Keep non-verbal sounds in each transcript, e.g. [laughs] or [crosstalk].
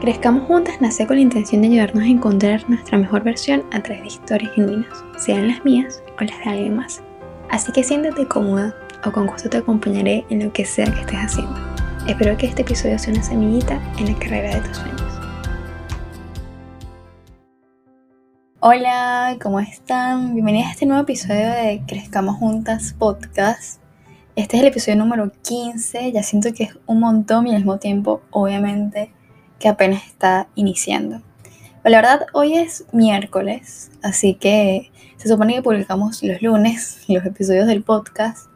Crezcamos Juntas nace con la intención de ayudarnos a encontrar nuestra mejor versión a través de historias genuinas, sean las mías o las de alguien más. Así que siéntate cómoda o con gusto te acompañaré en lo que sea que estés haciendo. Espero que este episodio sea una semillita en la carrera de tus sueños. Hola, ¿cómo están? Bienvenidos a este nuevo episodio de Crezcamos Juntas podcast. Este es el episodio número 15, ya siento que es un montón y al mismo tiempo, obviamente, que apenas está iniciando. La verdad, hoy es miércoles, así que se supone que publicamos los lunes [laughs] los episodios del podcast,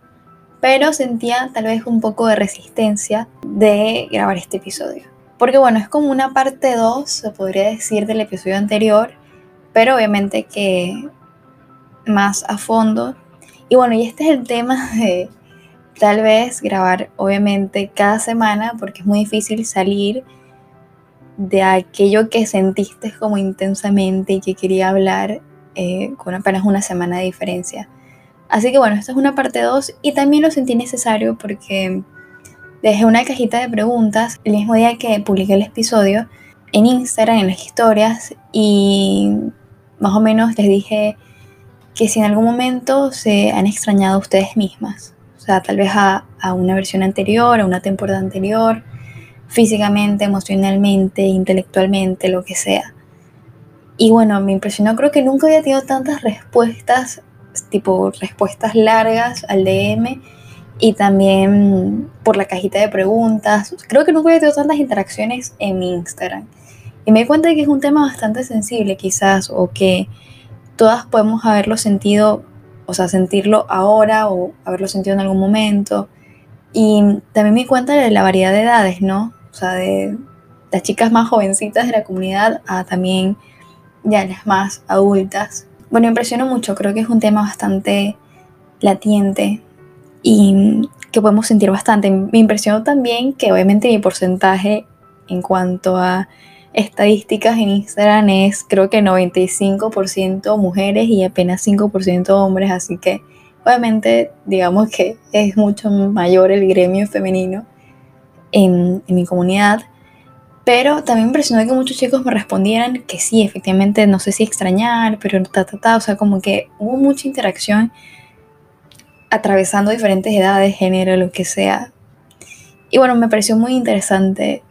pero sentía tal vez un poco de resistencia de grabar este episodio. Porque bueno, es como una parte 2, se podría decir, del episodio anterior, pero obviamente que más a fondo. Y bueno, y este es el tema [laughs] de tal vez grabar obviamente cada semana porque es muy difícil salir de aquello que sentiste como intensamente y que quería hablar eh, con apenas una semana de diferencia. Así que bueno, esta es una parte 2 y también lo sentí necesario porque dejé una cajita de preguntas el mismo día que publiqué el episodio en Instagram, en las historias y más o menos les dije que si en algún momento se han extrañado ustedes mismas, o sea, tal vez a, a una versión anterior, a una temporada anterior, físicamente, emocionalmente, intelectualmente, lo que sea. Y bueno, me impresionó, creo que nunca había tenido tantas respuestas, tipo respuestas largas al DM y también por la cajita de preguntas. Creo que nunca había tenido tantas interacciones en mi Instagram. Y me di cuenta de que es un tema bastante sensible quizás o que todas podemos haberlo sentido, o sea, sentirlo ahora o haberlo sentido en algún momento. Y también me di cuenta de la variedad de edades, ¿no? o sea, de las chicas más jovencitas de la comunidad a también ya las más adultas. Bueno, impresionó mucho, creo que es un tema bastante latiente y que podemos sentir bastante. Me impresionó también que obviamente mi porcentaje en cuanto a estadísticas en Instagram es creo que 95% mujeres y apenas 5% hombres, así que obviamente digamos que es mucho mayor el gremio femenino en, mi comunidad. Pero también me impresionó que muchos chicos me respondieran que sí, efectivamente, no sé si extrañar, pero ta, ta, ta. O sea, como que hubo mucha interacción atravesando diferentes edades, género, lo que sea. Y bueno, me pareció muy interesante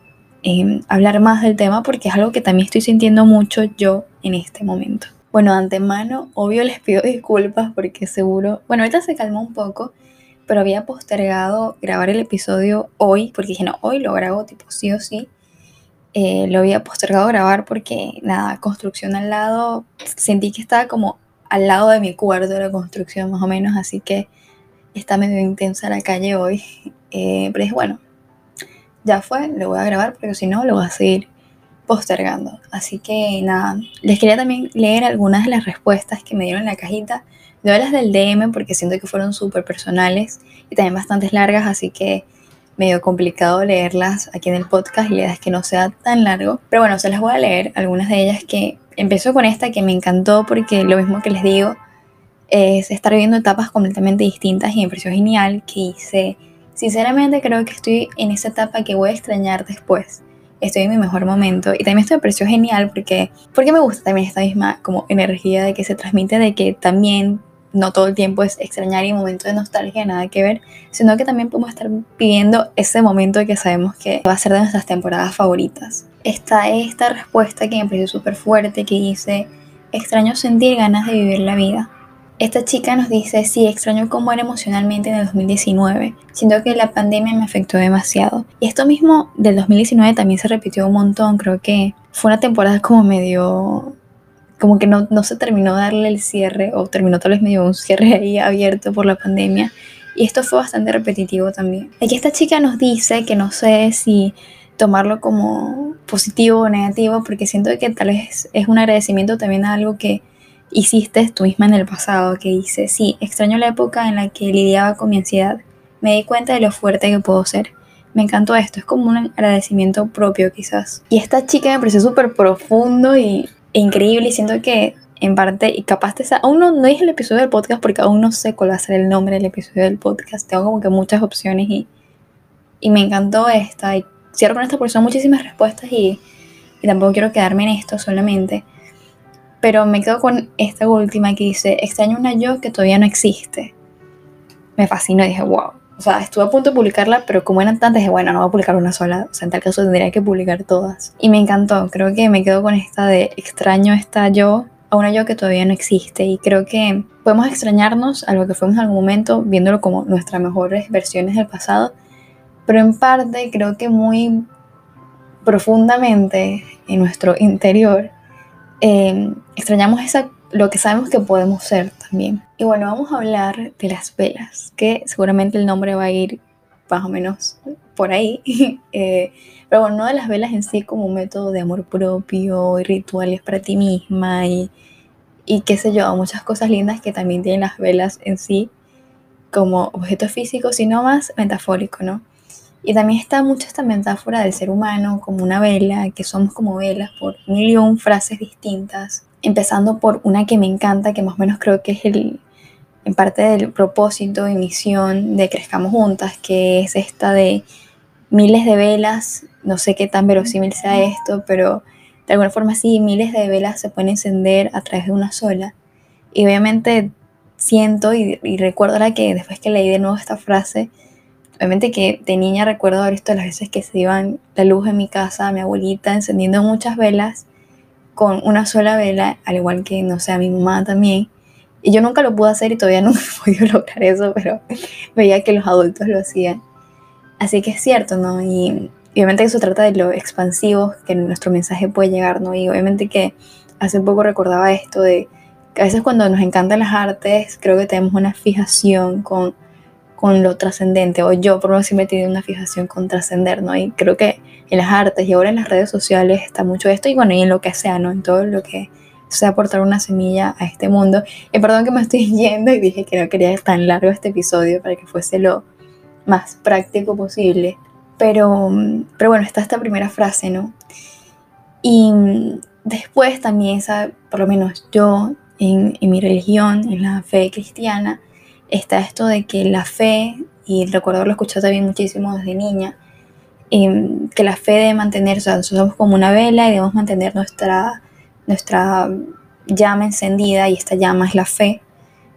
em, hablar más del tema porque es algo que también estoy sintiendo mucho yo en este momento. Bueno, de antemano, obvio les pido disculpas porque seguro, bueno, ahorita se calmó un poco, pero había postergado grabar el episodio hoy, porque dije, no, hoy lo grabo tipo sí o sí. Eh, lo había postergado grabar porque, nada, construcción al lado, sentí que estaba como al lado de mi cuarto la construcción más o menos, así que está medio intensa la calle hoy. [laughs] Eh, pero dije, bueno, ya fue, lo voy a grabar, pero si no, lo voy a seguir postergando. Así que nada, les quería también leer algunas de las respuestas que me dieron en la cajita Doy las del DM porque siento que fueron súper personales y también bastante largas, así que medio complicado leerlas aquí en el podcast y la idea es que no sea tan largo. Pero bueno, se las voy a leer, algunas de ellas que empezó con esta que me encantó porque lo mismo que les digo es estar viviendo etapas completamente distintas y me pareció genial que hice. Sinceramente creo que estoy en esa etapa que voy a extrañar después. Estoy en mi mejor momento y también esto me pareció genial porque, porque me gusta también esta misma como energía de que se transmite de que también no todo el tiempo es extrañar y momento de nostalgia, nada que ver, sino que también podemos estar viviendo ese momento que sabemos que va a ser de nuestras temporadas favoritas. Está esta respuesta que me pareció súper fuerte que dice, extraño sentir ganas de vivir la vida. Esta chica nos dice, sí, extraño cómo era emocionalmente en el 2019. Siento que la pandemia me afectó demasiado. Y esto mismo del 2019 también se repitió un montón. Creo que fue una temporada como medio como que no, no se terminó darle el cierre, o terminó tal vez medio un cierre ahí abierto por la pandemia. Y esto fue bastante repetitivo también. Aquí esta chica nos dice que no sé si tomarlo como positivo o negativo, porque siento que tal vez es un agradecimiento también a algo que hiciste tú misma en el pasado, que dice, sí, extraño la época en la que lidiaba con mi ansiedad. Me di cuenta de lo fuerte que puedo ser. Me encantó esto, es como un agradecimiento propio quizás. Y esta chica me pareció súper profundo y increíble y siento que en parte, y capaz te aún no, no dije el episodio del podcast porque aún no sé cuál va a ser el nombre del episodio del podcast, tengo como que muchas opciones y, y me encantó esta y cierro con esta son muchísimas respuestas y y tampoco quiero quedarme en esto solamente, pero me quedo con esta última que dice, extraño una yo que todavía no existe. Me fascinó y dije, wow. O sea, estuve a punto de publicarla, pero como eran tantas, dije, bueno, no voy a publicar una sola. O sea, en tal caso tendría que publicar todas. Y me encantó. Creo que me quedo con esta de extraño esta yo a una yo que todavía no existe. Y creo que podemos extrañarnos a lo que fuimos en algún momento, viéndolo como nuestras mejores versiones del pasado. Pero en parte creo que muy profundamente en nuestro interior Em, extrañamos esa, lo que sabemos que podemos ser también. Y bueno, vamos a hablar de las velas, que seguramente el nombre va a ir más o menos por ahí. [laughs] Eh, pero bueno, no de las velas en sí como método de amor propio y rituales para ti misma y, y qué sé yo, muchas cosas lindas que también tienen las velas en sí como objeto físico, sino más metafórico, ¿no? Y también está mucho esta metáfora del ser humano como una vela, que somos como velas por un frases distintas, empezando por una que me encanta, que más o menos creo que es el, en parte del propósito y misión de Crezcamos Juntas, que es esta de miles de velas, no sé qué tan verosímil sea esto, pero de alguna forma sí, miles de velas se pueden encender a través de una sola. Y obviamente siento y, y recuerdo la que después que leí de nuevo esta frase, Obviamente que de niña recuerdo haber visto las veces que se iban la luz en mi casa, mi abuelita encendiendo muchas velas con una sola vela, al igual que, no sé, a mi mamá también. Y yo nunca lo pude hacer y todavía [laughs] no he podido lograr eso, pero [laughs] veía que los adultos lo hacían. Así que es cierto, ¿no? Y obviamente que eso trata de lo expansivo que nuestro mensaje puede llegar, ¿no? Y obviamente que hace poco recordaba esto de que a veces cuando nos encantan las artes, creo que tenemos una fijación con con lo trascendente, o yo por lo menos siempre he tenido una fijación con trascender, ¿no? Y creo que en las artes y ahora en las redes sociales está mucho esto, y bueno, y en lo que sea, ¿no? En todo lo que sea aportar una semilla a este mundo. Y perdón que me estoy [laughs] yendo y dije que no quería tan largo este episodio para que fuese lo más práctico posible. Pero, pero bueno, está esta primera frase, ¿no? Y después también, por lo menos yo, en, en mi religión, en la fe cristiana, está esto de que la fe, y recuerdo lo escuché también muchísimo desde niña, em, que la fe debe mantener, o sea, nosotros somos como una vela y debemos mantener nuestra, nuestra llama encendida y esta llama es la fe.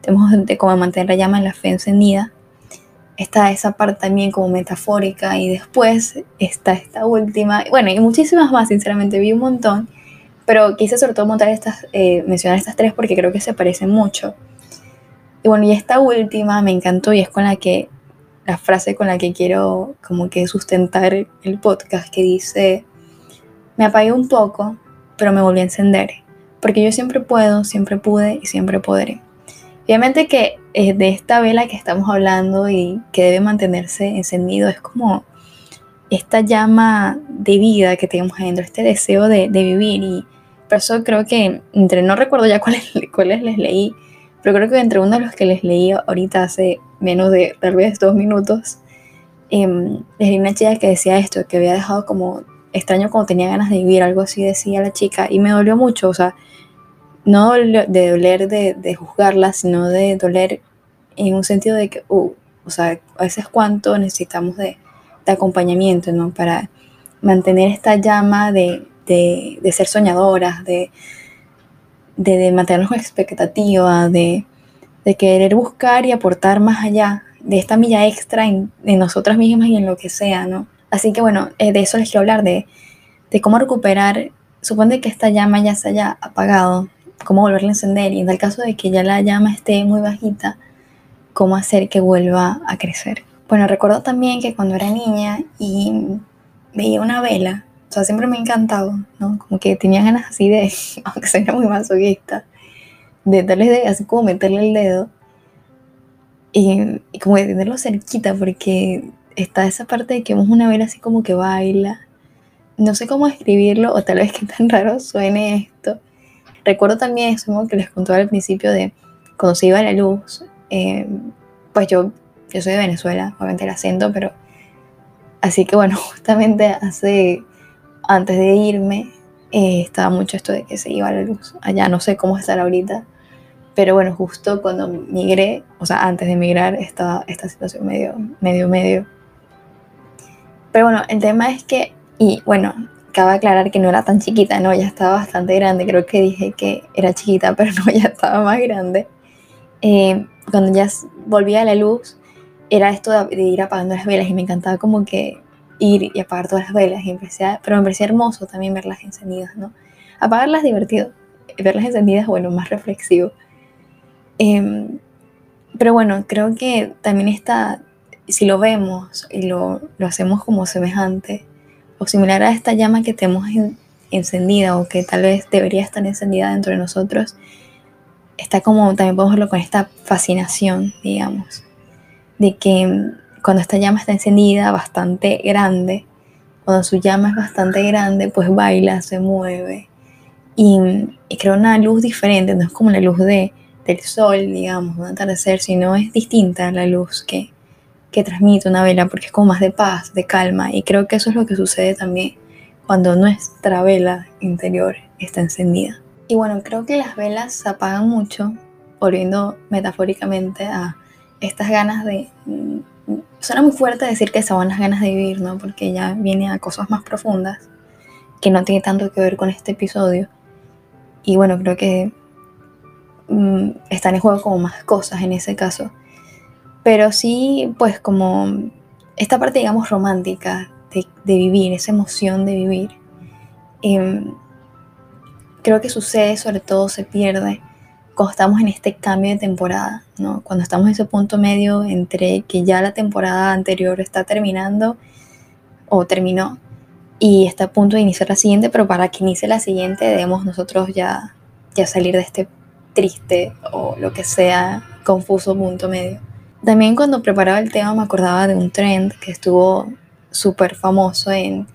Tenemos de cómo mantener la llama en la fe encendida. Está esa parte también como metafórica y después está esta última, bueno, y muchísimas más, sinceramente, vi un montón, pero quise sobre todo montar estas, eh, mencionar estas tres porque creo que se parecen mucho. Y bueno, y esta última me encantó y es con la que, la frase con la que quiero como que sustentar el podcast que dice, me apagué un poco, pero me volví a encender, porque yo siempre puedo, siempre pude y siempre podré. Obviamente que eh, de esta vela que estamos hablando y que debe mantenerse encendido es como esta llama de vida que tenemos adentro, este deseo de, vivir y por eso creo que entre no recuerdo ya cuáles, [laughs] cuáles les leí, pero creo que entre uno de los que les leí ahorita hace menos de tal vez dos minutos, eh, les leí una chica que decía esto, que había dejado como extraño como tenía ganas de vivir, algo así decía la chica, y me dolió mucho, o sea, no de doler de, de juzgarla, sino de doler en un sentido de que, uh, o sea, a veces cuánto necesitamos de, de acompañamiento, ¿no? Para mantener esta llama de, de, de ser soñadoras, de, de, mantenernos con expectativa, de, de, querer buscar y aportar más allá de esta milla extra en, nosotras mismas y en lo que sea, ¿no? Así que bueno, eh, de eso les quiero hablar, de, de cómo recuperar, supone que esta llama ya se haya apagado, cómo volverla a encender y en el caso de que ya la llama esté muy bajita, cómo hacer que vuelva a crecer. Bueno, recuerdo también que cuando era niña y veía una vela, o sea, siempre me ha encantado, ¿no? Como que tenía ganas así de, [laughs] aunque sea muy masoquista, de darle de, así como meterle el dedo y, como de tenerlo cerquita, porque está esa parte de que vemos una vela así como que baila. No sé cómo escribirlo, o tal vez que tan raro suene esto. Recuerdo también eso que les contaba al principio de cuando se iba la luz, eh, pues yo, yo soy de Venezuela, obviamente el acento, pero así que bueno, [laughs] justamente hace antes de irme, eh, estaba mucho esto de que se iba la luz. Allá no sé cómo estar ahorita, pero bueno, justo cuando migré, o sea, antes de migrar, estaba esta situación medio, medio, medio. Pero bueno, el tema es que, y bueno, cabe aclarar que no era tan chiquita, no, ya estaba bastante grande. Creo que dije que era chiquita, [laughs] pero no, ya estaba más grande. Eh, cuando ya volvía a la luz, era esto de, ir apagando las velas y me encantaba como que ir y apagar todas las velas. Y pero me parecía hermoso también verlas encendidas, ¿no? Apagarlas divertido, verlas encendidas, bueno, más reflexivo. Em, pero bueno, creo que también está, si lo vemos y lo, lo hacemos como semejante o similar a esta llama que tenemos encendida o que tal vez debería estar encendida dentro de nosotros, está como, también podemos verlo con esta fascinación, digamos, de que cuando esta llama está encendida, bastante grande, cuando su llama es bastante grande, pues baila, se mueve y, crea una luz diferente, no es como la luz de, del sol, digamos, un atardecer, sino es distinta a la luz que, que transmite una vela, porque es como más de paz, de calma, y creo que eso es lo que sucede también cuando nuestra vela interior está encendida. Y bueno, creo que las velas se apagan mucho, volviendo metafóricamente a estas ganas de... Suena muy fuerte decir que son las ganas de vivir, ¿no? Porque ya viene a cosas más profundas, que no tiene tanto que ver con este episodio. Y bueno, creo que mm, están en juego como más cosas en ese caso. Pero sí, pues como esta parte, digamos, romántica de, vivir, esa emoción de vivir. Em, creo que sucede, sobre todo se pierde cuando estamos en este cambio de temporada, ¿no? Cuando estamos en ese punto medio entre que ya la temporada anterior está terminando o terminó y está a punto de iniciar la siguiente, pero para que inicie la siguiente debemos nosotros ya, ya salir de este triste o lo que sea confuso punto medio. También cuando preparaba el tema me acordaba de un trend que estuvo súper famoso en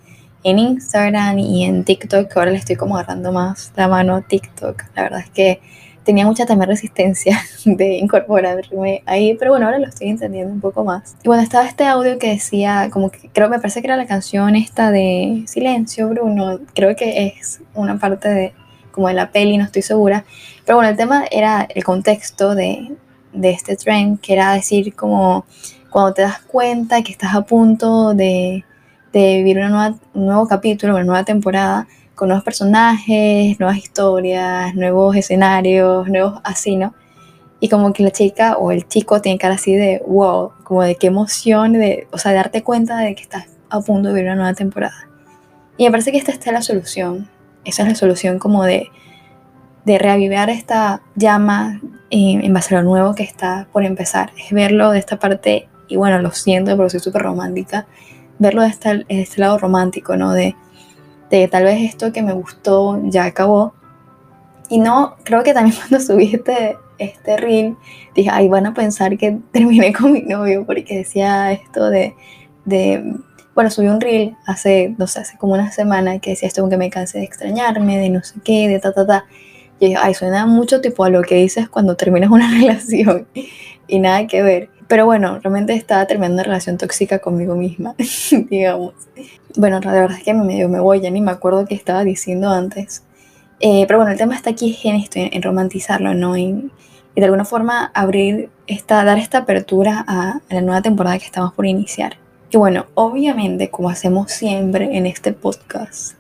en Instagram y en TikTok, que ahora le estoy como agarrando más la mano a TikTok. La verdad es que tenía mucha también resistencia [laughs] de incorporarme ahí, pero bueno, ahora lo estoy entendiendo un poco más. Y bueno, estaba este audio que decía, como que creo, me parece que era la canción esta de Silencio, Bruno, creo que es una parte de como de la peli, no estoy segura, pero bueno, el tema era el contexto de, de este trend, que era decir como cuando te das cuenta que estás a punto de de vivir una nueva, un nuevo capítulo, una nueva temporada, con nuevos personajes, nuevas historias, nuevos escenarios, nuevos así, ¿no? Y como que la chica o el chico tiene cara así de wow, como de qué emoción, de, o sea, de darte cuenta de que estás a punto de vivir una nueva temporada. Y me parece que esta está la solución. Esa es la solución como de, de reavivar esta llama en, en a lo nuevo que está por empezar. Es verlo de esta parte, y bueno, lo siento, pero soy súper romántica, verlo desde este, lado romántico, ¿no? De, de tal vez esto que me gustó ya acabó. Y no, creo que también [laughs] cuando subí este, este reel, dije, ay, van a pensar que [laughs] terminé con mi novio, porque decía esto de, de bueno, subí un reel hace, no sé, hace como una semana que decía esto, que me cansé de extrañarme, de no sé qué, de ta, ta, ta. Y dije, ay, suena mucho tipo a lo que dices cuando terminas una [laughs] relación y nada que ver. Pero bueno, realmente estaba terminando una relación tóxica conmigo misma, [laughs] digamos. Bueno, la verdad es que me medio me voy, ya ni me acuerdo qué estaba diciendo antes. Eh, pero bueno, el tema está aquí en esto, en, romantizarlo, ¿no? y de alguna forma abrir esta, dar esta apertura a, la nueva temporada que estamos por iniciar. Y bueno, obviamente, como hacemos siempre en este podcast,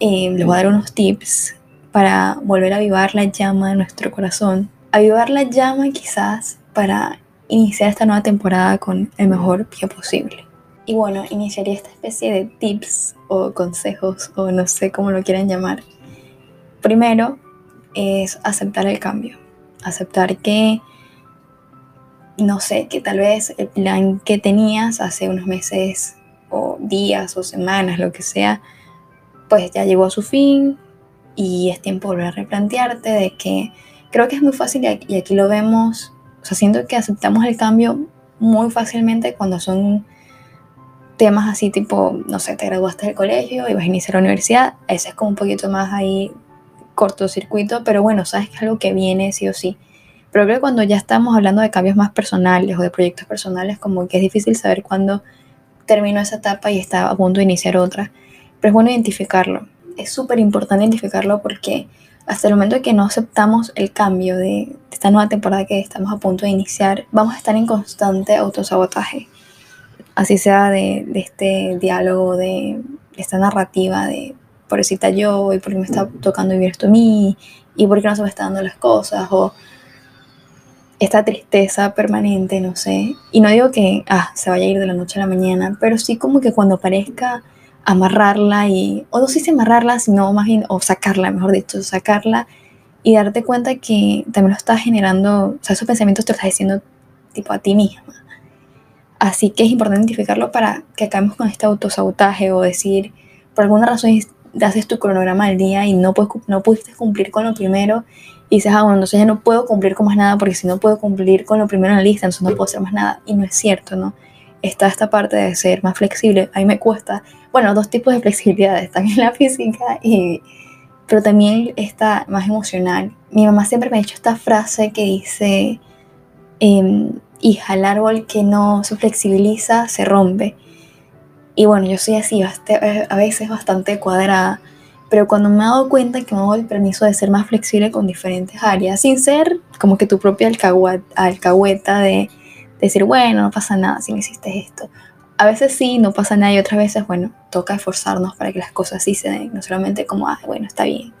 eh, les voy a dar unos tips para volver a avivar la llama de nuestro corazón. Avivar la llama quizás para iniciar esta nueva temporada con el mejor pie posible. Y bueno, iniciaría esta especie de tips o consejos o no sé cómo lo quieran llamar. Primero es aceptar el cambio, aceptar que, no sé, que tal vez el plan que tenías hace unos meses o días o semanas, lo que sea, pues ya llegó a su fin y es tiempo de volver a replantearte de que creo que es muy fácil y aquí lo vemos o sea, siento que aceptamos el cambio muy fácilmente cuando son temas así tipo, no sé, te graduaste del colegio y vas a iniciar la universidad. Ese es como un poquito más ahí cortocircuito, pero bueno, sabes que es algo que viene sí o sí. Pero creo que cuando ya estamos hablando de cambios más personales o de proyectos personales, como que es difícil saber cuándo terminó esa etapa y está a punto de iniciar otra. Pero es bueno identificarlo. Es súper importante identificarlo porque hasta el momento que no aceptamos el cambio de, esta nueva temporada que estamos a punto de iniciar, vamos a estar en constante autosabotaje. Así sea de, este diálogo, de, esta narrativa de pobrecita yo, y por qué me está tocando vivir esto a mí, y por qué no se me están dando las cosas, o esta tristeza permanente, no sé. Y no digo que ah, se vaya a ir de la noche a la mañana, pero sí como que cuando parezca amarrarla y, o no sé si amarrarla, sino más bien, o sacarla, mejor dicho, sacarla y darte cuenta que también lo estás generando, o sea, esos pensamientos te los estás diciendo tipo a ti misma. Así que es importante identificarlo para que acabemos con este autosabotaje o decir, por alguna razón haces tu cronograma del día y no, puedes, no pudiste cumplir con lo primero y dices, ah, bueno, entonces ya no puedo cumplir con más nada porque si no puedo cumplir con lo primero en la lista, entonces no puedo hacer más nada. Y no es cierto, ¿no? Está esta parte de ser más flexible. A mí me cuesta, bueno, dos tipos de flexibilidad, están en la física y pero también está más emocional. Mi mamá siempre me ha dicho esta frase que dice, eh, hija, el árbol que no se flexibiliza se rompe. Y bueno, yo soy así, a veces bastante cuadrada, pero cuando me he dado cuenta que me doy el permiso de ser más flexible con diferentes áreas, sin ser como que tu propia alcahueta de, decir, bueno, no pasa nada si no hiciste esto. A veces sí, no pasa nada y otras veces, bueno, toca esforzarnos para que las cosas sí se den, no solamente como, ah, bueno, está bien.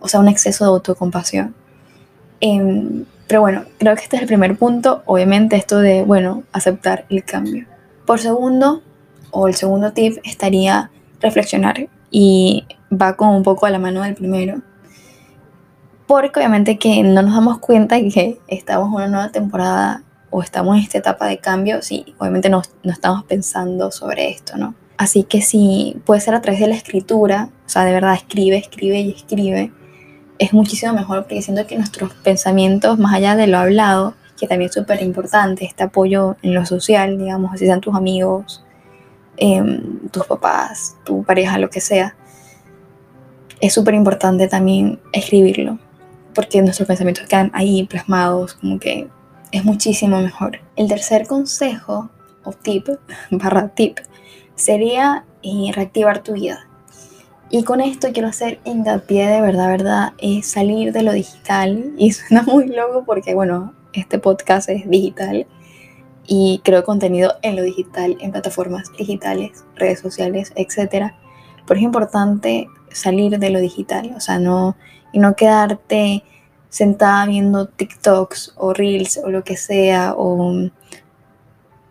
O sea, un exceso de autocompasión. Em, pero bueno, creo que este es el primer punto, obviamente esto de, bueno, aceptar el cambio. Por segundo, o el segundo tip estaría reflexionar y va como un poco a la mano del primero. Porque obviamente que no nos damos cuenta que estamos en una nueva temporada o estamos en esta etapa de cambio, sí, obviamente no, no estamos pensando sobre esto, ¿no? Así que sí, puede ser a través de la escritura, o sea, de verdad escribe, escribe y escribe, es muchísimo mejor porque siento que nuestros pensamientos, más allá de lo hablado, que también es súper importante, este apoyo en lo social, digamos, así sean tus amigos, Em, tus papás, tu pareja, lo que sea, es súper importante también escribirlo, porque nuestros pensamientos quedan ahí plasmados, como que es muchísimo mejor. El tercer consejo o tip, [laughs] barra tip, sería eh, reactivar tu vida. Y con esto quiero hacer hincapié de verdad, verdad, es salir de lo digital. [laughs] Y suena muy loco porque, bueno, este podcast es digital y creo contenido en lo digital, en plataformas digitales, redes sociales, etc. Pero es importante salir de lo digital, o sea, no, y no quedarte sentada viendo TikToks o Reels o lo que sea, o,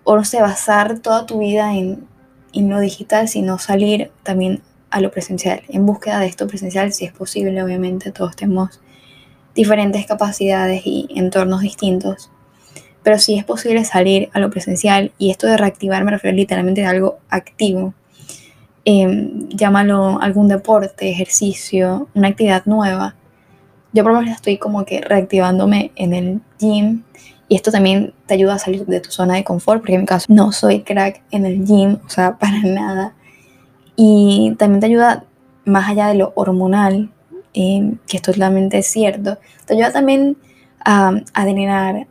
o no sé, basar toda tu vida en, en lo digital, sino salir también a lo presencial, en búsqueda de esto presencial, si es posible, obviamente, todos tenemos diferentes capacidades y entornos distintos pero sí es posible salir a lo presencial y esto de reactivar me refiero literalmente a algo activo. Em, llámalo algún deporte, ejercicio, una actividad nueva. Yo por lo menos estoy como que reactivándome en el gym y esto también te ayuda a salir de tu zona de confort, porque en mi caso no soy crack en el gym, o sea, [laughs] para nada. Y también te ayuda más allá de lo hormonal, em, que esto es totalmente cierto, te ayuda también a, a drenar,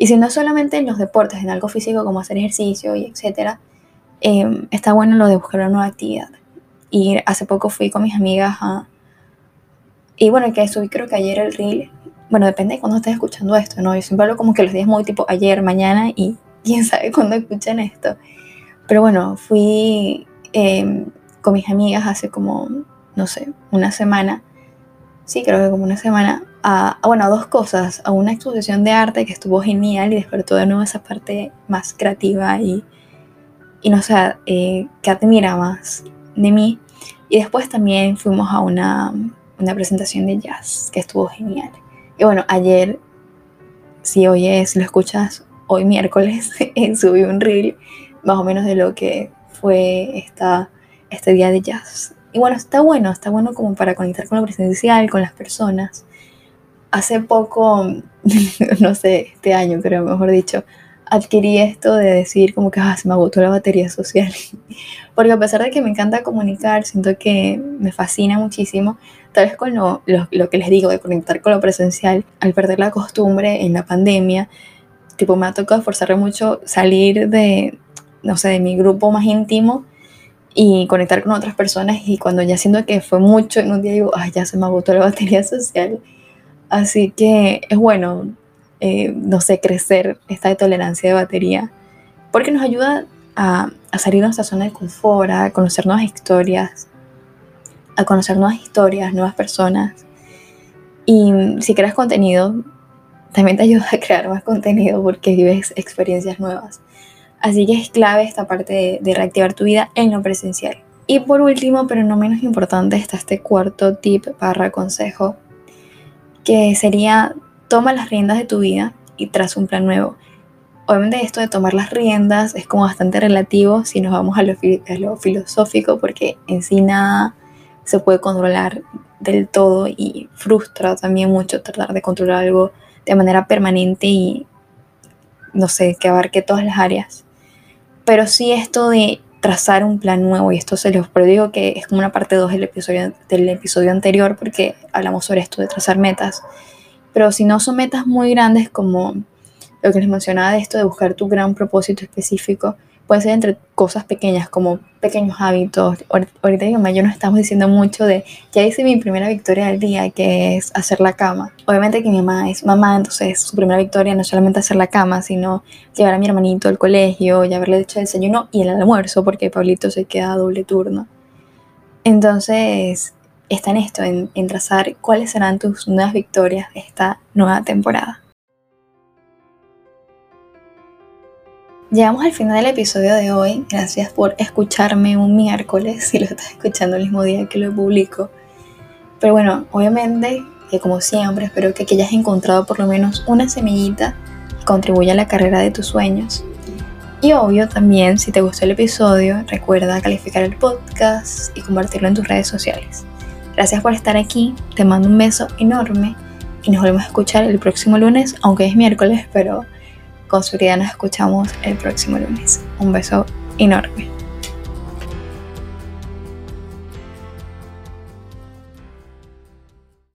y si no solamente en los deportes, en algo físico como hacer ejercicio y etcétera, em, está bueno lo de buscar una nueva actividad. Y hace poco fui con mis amigas a... Y bueno, que subí creo que ayer el reel. Bueno, depende de cuándo estés escuchando esto, ¿no? Yo siempre hablo como que los días muy tipo ayer, mañana y [laughs] quién sabe cuándo escuchen esto. Pero bueno, fui em, con mis amigas hace como, no sé, una semana. Sí, creo que como una semana a, bueno, a dos cosas, a una exposición de arte que estuvo genial y despertó de nuevo esa parte más creativa y, y no sé, eh, que admira más de mí. Y después también fuimos a una, una presentación de jazz que estuvo genial. Y bueno, ayer, si hoy es, lo escuchas, hoy miércoles, [laughs] subí un reel más o menos de lo que fue esta, este día de jazz. Y bueno, está bueno, está bueno como para conectar con lo presencial, con las personas hace poco, [laughs] no sé, este año creo, mejor dicho, adquirí esto de decir como que ah, se me agotó la batería social. [laughs] Porque a pesar de que me encanta comunicar, siento que me fascina muchísimo, tal vez con lo, lo, que les digo de conectar con lo presencial, al perder la costumbre en la pandemia, tipo me ha tocado esforzarme mucho salir de, no sé, de mi grupo más íntimo y conectar con otras personas y cuando ya siento que fue mucho en un día digo, ay, ya se me agotó la batería social Así que es bueno, eh, no sé, crecer esta tolerancia de batería, porque nos ayuda a, a salir de nuestra zona de confort, a conocer nuevas historias, a conocer nuevas historias, nuevas personas. Y si creas contenido, también te ayuda a crear más contenido porque vives experiencias nuevas. Así que es clave esta parte de, reactivar tu vida en lo presencial. Y por último, pero no menos importante, está este cuarto tip barra consejo, que sería toma las riendas de tu vida y tras un plan nuevo. Obviamente esto de tomar las riendas es como bastante relativo si nos vamos a lo, filosófico, porque en sí nada se puede controlar del todo y frustra también mucho tratar de controlar algo de manera permanente y no sé, que abarque todas las áreas. Pero sí esto de trazar un plan nuevo, y esto se los pero digo que es como una parte 2 del episodio, del episodio anterior, porque hablamos sobre esto de trazar metas. Pero si no son metas muy grandes como lo que les mencionaba de esto de buscar tu gran propósito específico, puede ser entre cosas pequeñas como pequeños hábitos. Ahorita mi mamá y yo nos estamos diciendo mucho de, ya hice mi primera victoria del día, que es hacer la cama. Obviamente que mi mamá es mamá, entonces su primera victoria no es solamente hacer la cama, sino llevar a mi hermanito al colegio, y haberle hecho el desayuno y el almuerzo, porque Pablito se queda a doble turno. Entonces, está en esto, en, en trazar cuáles serán tus nuevas victorias esta nueva temporada. Llegamos al final del episodio de hoy. Gracias por escucharme un miércoles, si lo estás escuchando el mismo día que lo publico. Pero bueno, obviamente que como siempre espero que, hayas encontrado por lo menos una semillita que contribuya a la carrera de tus sueños. Y obvio también, si te gustó el episodio, recuerda calificar el podcast y compartirlo en tus redes sociales. Gracias por estar aquí, te mando un beso enorme y nos volvemos a escuchar el próximo lunes, aunque es miércoles, pero con seguridad nos escuchamos el próximo lunes. Un beso enorme.